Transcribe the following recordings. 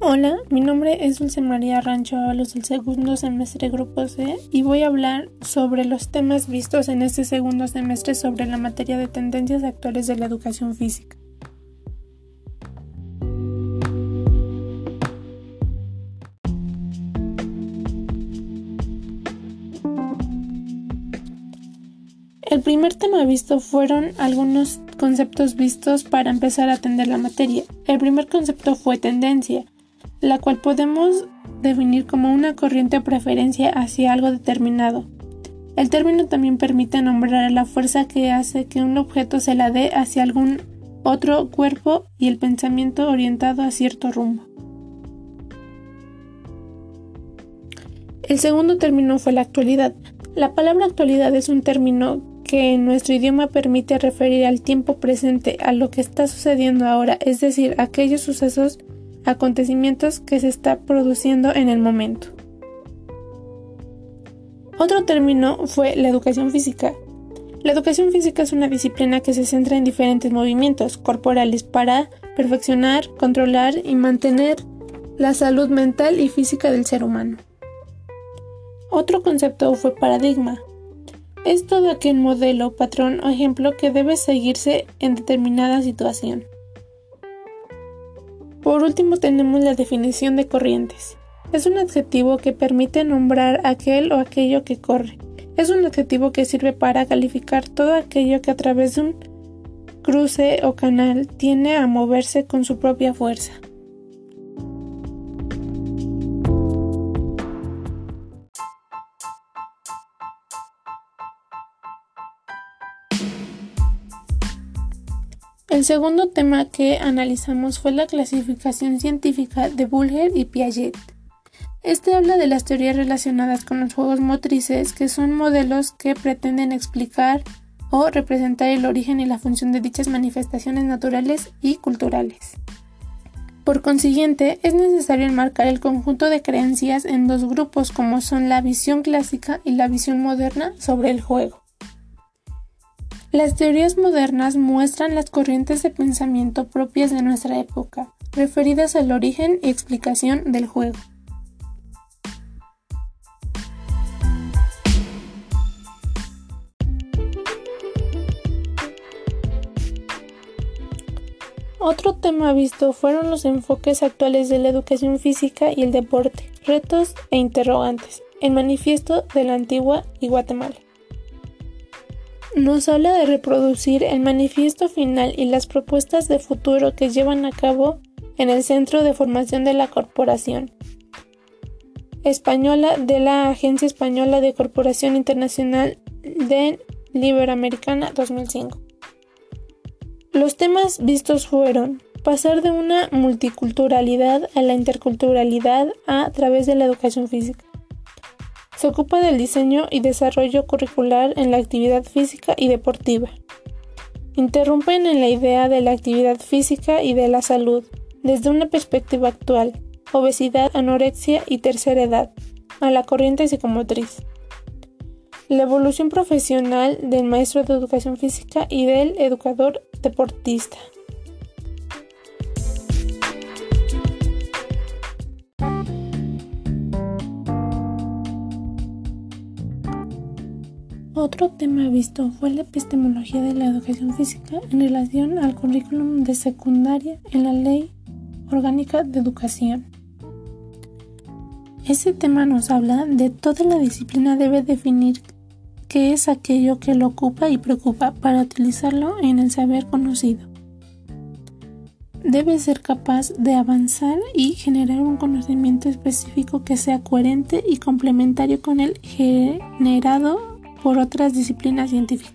Hola, mi nombre es Dulce María Rancho Ábalos del segundo semestre Grupo C y voy a hablar sobre los temas vistos en este segundo semestre sobre la materia de tendencias actuales de la educación física. El primer tema visto fueron algunos conceptos vistos para empezar a atender la materia. El primer concepto fue tendencia la cual podemos definir como una corriente o preferencia hacia algo determinado. El término también permite nombrar la fuerza que hace que un objeto se la dé hacia algún otro cuerpo y el pensamiento orientado a cierto rumbo. El segundo término fue la actualidad. La palabra actualidad es un término que en nuestro idioma permite referir al tiempo presente, a lo que está sucediendo ahora, es decir, aquellos sucesos acontecimientos que se está produciendo en el momento. Otro término fue la educación física. La educación física es una disciplina que se centra en diferentes movimientos corporales para perfeccionar, controlar y mantener la salud mental y física del ser humano. Otro concepto fue paradigma. Es todo aquel modelo, patrón o ejemplo que debe seguirse en determinada situación. Por último tenemos la definición de corrientes. Es un adjetivo que permite nombrar aquel o aquello que corre. Es un adjetivo que sirve para calificar todo aquello que a través de un cruce o canal tiene a moverse con su propia fuerza. El segundo tema que analizamos fue la clasificación científica de Bulger y Piaget. Este habla de las teorías relacionadas con los juegos motrices, que son modelos que pretenden explicar o representar el origen y la función de dichas manifestaciones naturales y culturales. Por consiguiente, es necesario enmarcar el conjunto de creencias en dos grupos como son la visión clásica y la visión moderna sobre el juego. Las teorías modernas muestran las corrientes de pensamiento propias de nuestra época, referidas al origen y explicación del juego. Otro tema visto fueron los enfoques actuales de la educación física y el deporte, retos e interrogantes, el manifiesto de la antigua y Guatemala nos habla de reproducir el manifiesto final y las propuestas de futuro que llevan a cabo en el Centro de Formación de la Corporación Española de la Agencia Española de Corporación Internacional de Liberamericana 2005. Los temas vistos fueron pasar de una multiculturalidad a la interculturalidad a través de la educación física se ocupa del diseño y desarrollo curricular en la actividad física y deportiva. Interrumpen en la idea de la actividad física y de la salud desde una perspectiva actual, obesidad, anorexia y tercera edad, a la corriente psicomotriz. La evolución profesional del maestro de educación física y del educador deportista. Otro tema visto fue la epistemología de la educación física en relación al currículum de secundaria en la Ley Orgánica de Educación. Ese tema nos habla de toda la disciplina debe definir qué es aquello que lo ocupa y preocupa para utilizarlo en el saber conocido. Debe ser capaz de avanzar y generar un conocimiento específico que sea coherente y complementario con el generado por otras disciplinas científicas.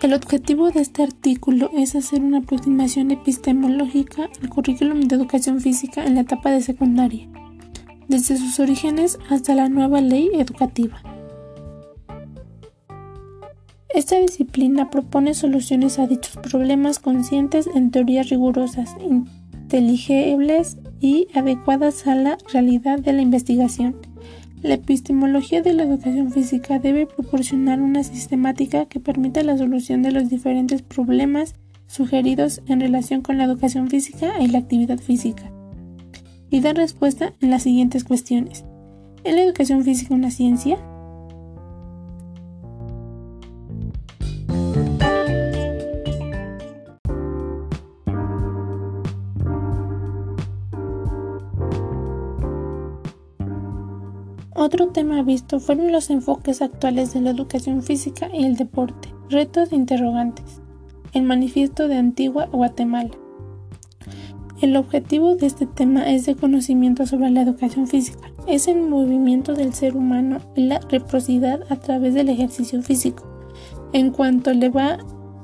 El objetivo de este artículo es hacer una aproximación epistemológica al currículum de educación física en la etapa de secundaria, desde sus orígenes hasta la nueva ley educativa. Esta disciplina propone soluciones a dichos problemas conscientes en teorías rigurosas, inteligibles y adecuadas a la realidad de la investigación la epistemología de la educación física debe proporcionar una sistemática que permita la solución de los diferentes problemas sugeridos en relación con la educación física y la actividad física, y dar respuesta en las siguientes cuestiones. ¿Es la educación física una ciencia? Otro tema visto fueron los enfoques actuales de la educación física y el deporte, retos e interrogantes. El manifiesto de Antigua Guatemala. El objetivo de este tema es de conocimiento sobre la educación física. Es el movimiento del ser humano y la reciprocidad a través del ejercicio físico, en cuanto le va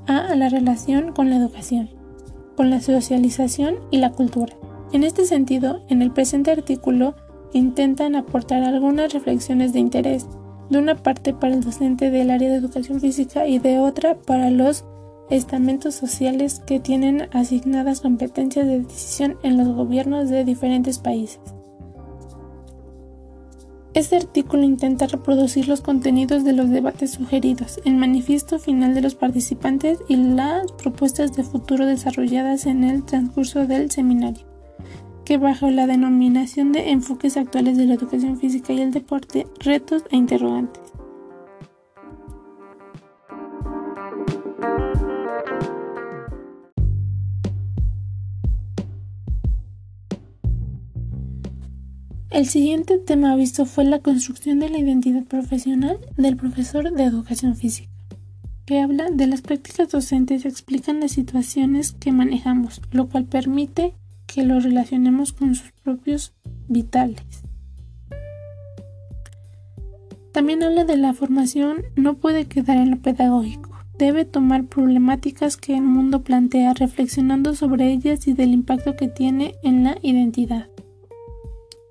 a la relación con la educación, con la socialización y la cultura. En este sentido, en el presente artículo intentan aportar algunas reflexiones de interés, de una parte para el docente del área de educación física y de otra para los estamentos sociales que tienen asignadas competencias de decisión en los gobiernos de diferentes países. Este artículo intenta reproducir los contenidos de los debates sugeridos, el manifiesto final de los participantes y las propuestas de futuro desarrolladas en el transcurso del seminario que bajo la denominación de enfoques actuales de la educación física y el deporte, retos e interrogantes. El siguiente tema visto fue la construcción de la identidad profesional del profesor de educación física, que habla de las prácticas docentes y explican las situaciones que manejamos, lo cual permite que lo relacionemos con sus propios vitales. También habla de la formación no puede quedar en lo pedagógico, debe tomar problemáticas que el mundo plantea reflexionando sobre ellas y del impacto que tiene en la identidad.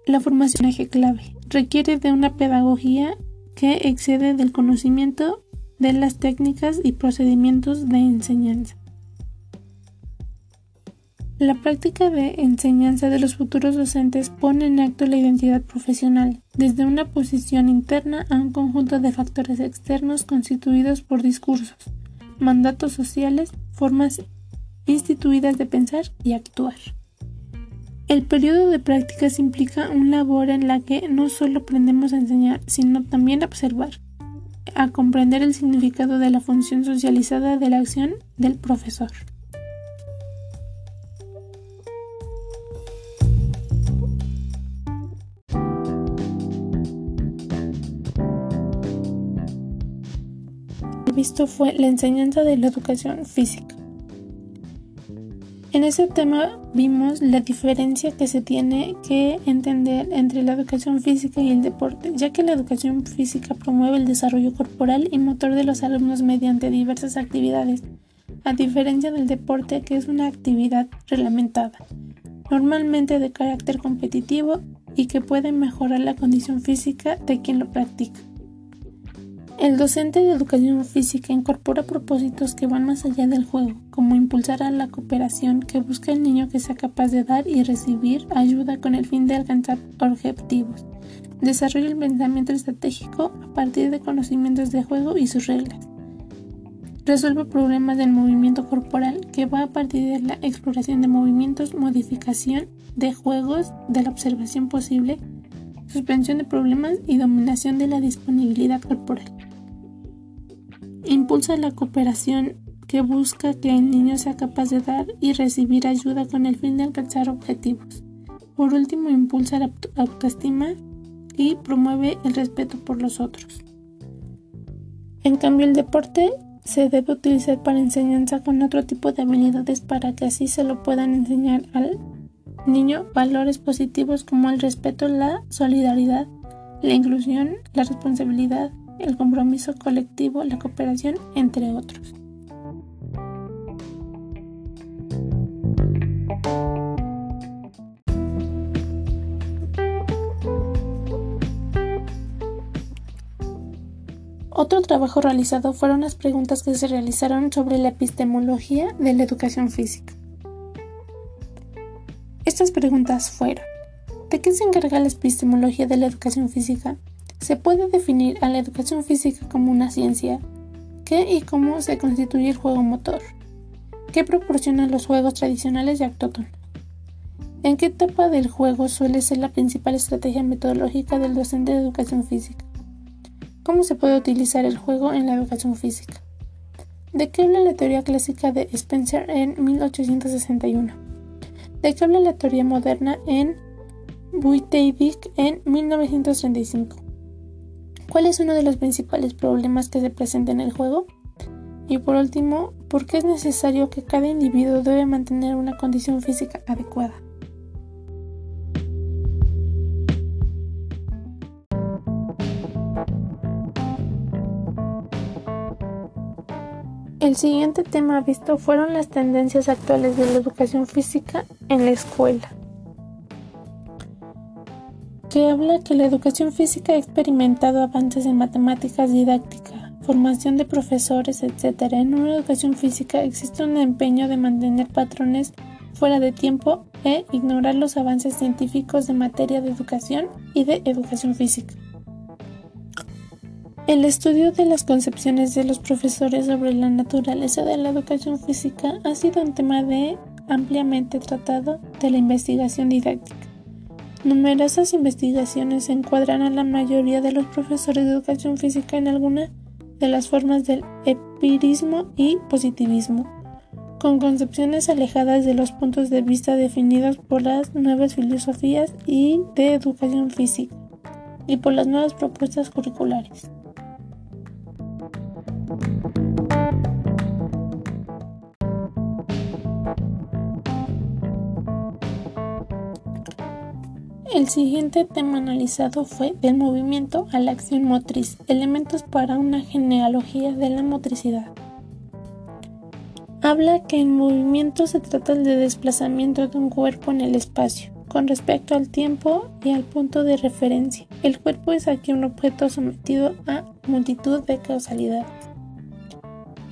La formación eje clave requiere de una pedagogía que excede del conocimiento de las técnicas y procedimientos de enseñanza. La práctica de enseñanza de los futuros docentes pone en acto la identidad profesional, desde una posición interna a un conjunto de factores externos constituidos por discursos, mandatos sociales, formas instituidas de pensar y actuar. El periodo de prácticas implica una labor en la que no solo aprendemos a enseñar, sino también a observar, a comprender el significado de la función socializada de la acción del profesor. Visto fue la enseñanza de la educación física. En ese tema vimos la diferencia que se tiene que entender entre la educación física y el deporte, ya que la educación física promueve el desarrollo corporal y motor de los alumnos mediante diversas actividades, a diferencia del deporte que es una actividad reglamentada, normalmente de carácter competitivo y que puede mejorar la condición física de quien lo practica. El docente de educación física incorpora propósitos que van más allá del juego, como impulsar a la cooperación que busca el niño que sea capaz de dar y recibir ayuda con el fin de alcanzar objetivos. Desarrolla el pensamiento estratégico a partir de conocimientos de juego y sus reglas. Resuelve problemas del movimiento corporal que va a partir de la exploración de movimientos, modificación de juegos, de la observación posible, suspensión de problemas y dominación de la disponibilidad corporal. Impulsa la cooperación que busca que el niño sea capaz de dar y recibir ayuda con el fin de alcanzar objetivos. Por último, impulsa la autoestima y promueve el respeto por los otros. En cambio, el deporte se debe utilizar para enseñanza con otro tipo de habilidades para que así se lo puedan enseñar al niño valores positivos como el respeto, la solidaridad, la inclusión, la responsabilidad, el compromiso colectivo, la cooperación, entre otros. Otro trabajo realizado fueron las preguntas que se realizaron sobre la epistemología de la educación física. Estas preguntas fueron, ¿de qué se encarga la epistemología de la educación física? Se puede definir a la educación física como una ciencia. ¿Qué y cómo se constituye el juego motor? ¿Qué proporcionan los juegos tradicionales y autóctonos? ¿En qué etapa del juego suele ser la principal estrategia metodológica del docente de educación física? ¿Cómo se puede utilizar el juego en la educación física? ¿De qué habla la teoría clásica de Spencer en 1861? ¿De qué habla la teoría moderna en Buiteivik en 1935? ¿Cuál es uno de los principales problemas que se presentan en el juego? Y por último, ¿por qué es necesario que cada individuo debe mantener una condición física adecuada? El siguiente tema visto fueron las tendencias actuales de la educación física en la escuela, que habla que la educación física ha experimentado avances en matemáticas didácticas formación de profesores, etc. En una educación física existe un empeño de mantener patrones fuera de tiempo e ignorar los avances científicos de materia de educación y de educación física. El estudio de las concepciones de los profesores sobre la naturaleza de la educación física ha sido un tema de ampliamente tratado de la investigación didáctica. Numerosas investigaciones encuadran a la mayoría de los profesores de educación física en alguna de las formas del empirismo y positivismo, con concepciones alejadas de los puntos de vista definidos por las nuevas filosofías y de educación física y por las nuevas propuestas curriculares. El siguiente tema analizado fue del movimiento a la acción motriz, elementos para una genealogía de la motricidad. Habla que en movimiento se trata de desplazamiento de un cuerpo en el espacio, con respecto al tiempo y al punto de referencia. El cuerpo es aquí un objeto sometido a multitud de causalidades.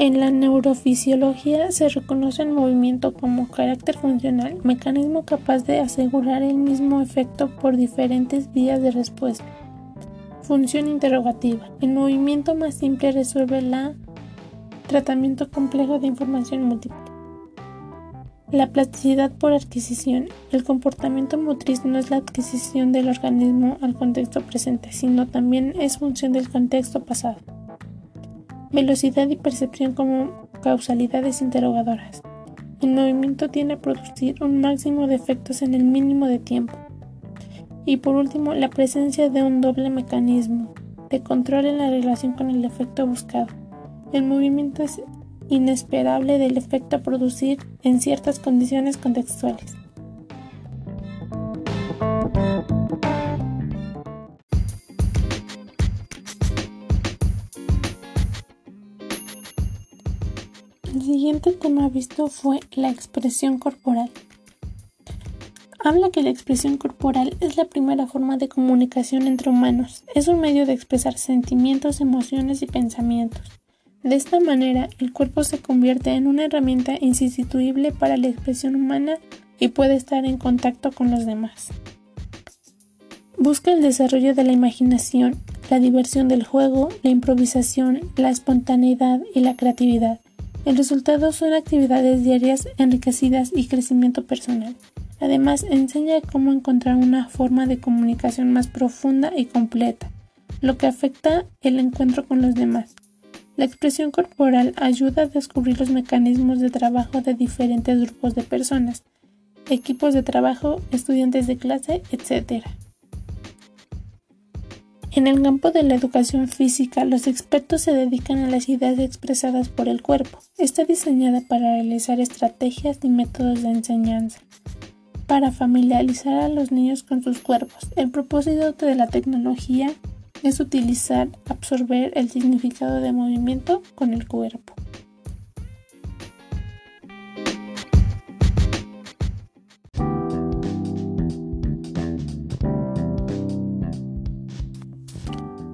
En la neurofisiología se reconoce el movimiento como carácter funcional, mecanismo capaz de asegurar el mismo efecto por diferentes vías de respuesta. Función interrogativa. El movimiento más simple resuelve el tratamiento complejo de información múltiple. La plasticidad por adquisición. El comportamiento motriz no es la adquisición del organismo al contexto presente, sino también es función del contexto pasado. Velocidad y percepción como causalidades interrogadoras. El movimiento tiene a producir un máximo de efectos en el mínimo de tiempo. Y por último, la presencia de un doble mecanismo de control en la relación con el efecto buscado. El movimiento es inesperable del efecto a producir en ciertas condiciones contextuales. Siguiente tema visto fue la expresión corporal. Habla que la expresión corporal es la primera forma de comunicación entre humanos. Es un medio de expresar sentimientos, emociones y pensamientos. De esta manera, el cuerpo se convierte en una herramienta insustituible para la expresión humana y puede estar en contacto con los demás. Busca el desarrollo de la imaginación, la diversión del juego, la improvisación, la espontaneidad y la creatividad. El resultado son actividades diarias enriquecidas y crecimiento personal. Además, enseña cómo encontrar una forma de comunicación más profunda y completa, lo que afecta el encuentro con los demás. La expresión corporal ayuda a descubrir los mecanismos de trabajo de diferentes grupos de personas, equipos de trabajo, estudiantes de clase, etc. En el campo de la educación física, los expertos se dedican a las ideas expresadas por el cuerpo. Está diseñada para realizar estrategias y métodos de enseñanza, para familiarizar a los niños con sus cuerpos. El propósito de la tecnología es utilizar, absorber el significado de movimiento con el cuerpo.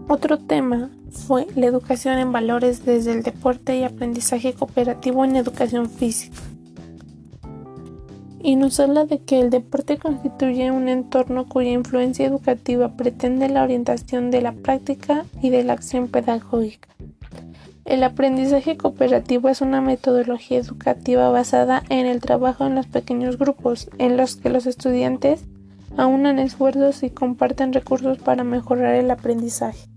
Otro tema fue la educación en valores desde el deporte y aprendizaje cooperativo en educación física. Y nos habla de que el deporte constituye un entorno cuya influencia educativa pretende la orientación de la práctica y de la acción pedagógica. El aprendizaje cooperativo es una metodología educativa basada en el trabajo en los pequeños grupos, en los que los estudiantes aunan esfuerzos y comparten recursos para mejorar el aprendizaje.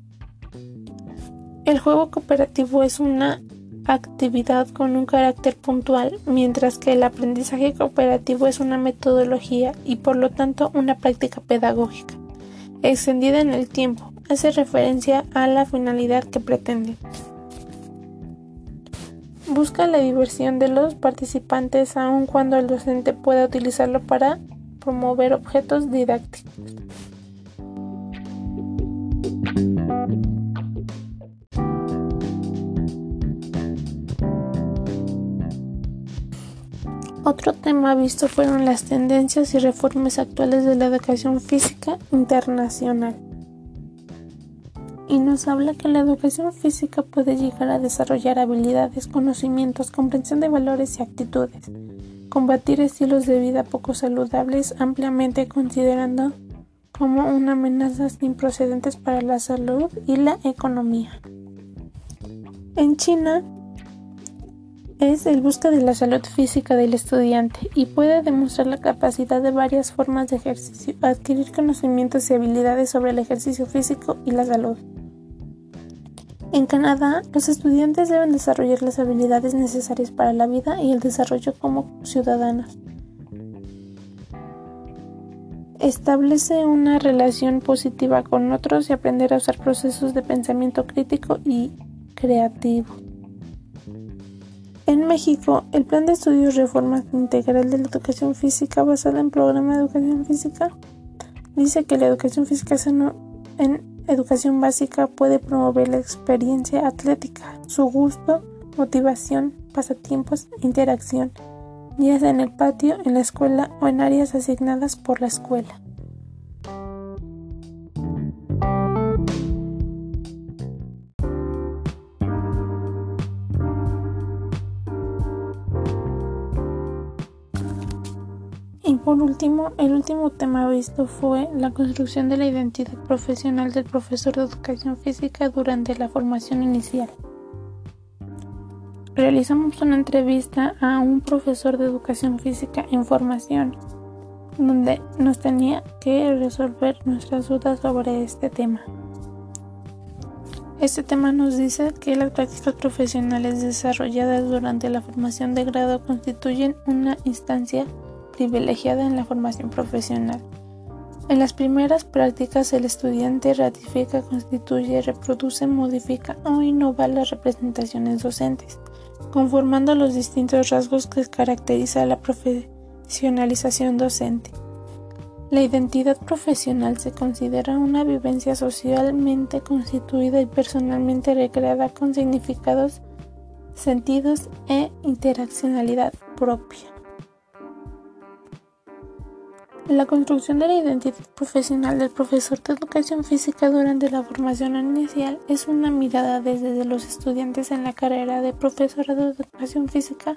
El juego cooperativo es una actividad con un carácter puntual, mientras que el aprendizaje cooperativo es una metodología y por lo tanto una práctica pedagógica, extendida en el tiempo, hace referencia a la finalidad que pretende. Busca la diversión de los participantes aun cuando el docente pueda utilizarlo para promover objetos didácticos. Otro tema visto fueron las tendencias y reformas actuales de la educación física internacional. Y nos habla que la educación física puede llegar a desarrollar habilidades, conocimientos, comprensión de valores y actitudes, combatir estilos de vida poco saludables ampliamente considerando como una amenaza sin procedentes para la salud y la economía. En China, es el busca de la salud física del estudiante y puede demostrar la capacidad de varias formas de ejercicio, adquirir conocimientos y habilidades sobre el ejercicio físico y la salud. En Canadá, los estudiantes deben desarrollar las habilidades necesarias para la vida y el desarrollo como ciudadanos. Establece una relación positiva con otros y aprender a usar procesos de pensamiento crítico y creativo. En México, el Plan de Estudios Reforma Integral de la Educación Física basada en Programa de Educación Física dice que la educación física en educación básica puede promover la experiencia atlética, su gusto, motivación, pasatiempos, interacción, ya sea en el patio, en la escuela o en áreas asignadas por la escuela. El último tema visto fue la construcción de la identidad profesional del profesor de educación física durante la formación inicial. Realizamos una entrevista a un profesor de educación física en formación, donde nos tenía que resolver nuestras dudas sobre este tema. Este tema nos dice que las prácticas profesionales desarrolladas durante la formación de grado constituyen una instancia privilegiada en la formación profesional. En las primeras prácticas el estudiante ratifica, constituye, reproduce, modifica o innova las representaciones docentes, conformando los distintos rasgos que caracteriza la profesionalización docente. La identidad profesional se considera una vivencia socialmente constituida y personalmente recreada con significados, sentidos e interaccionalidad propia. La construcción de la identidad profesional del profesor de educación física durante la formación inicial es una mirada desde los estudiantes en la carrera de profesor de educación física.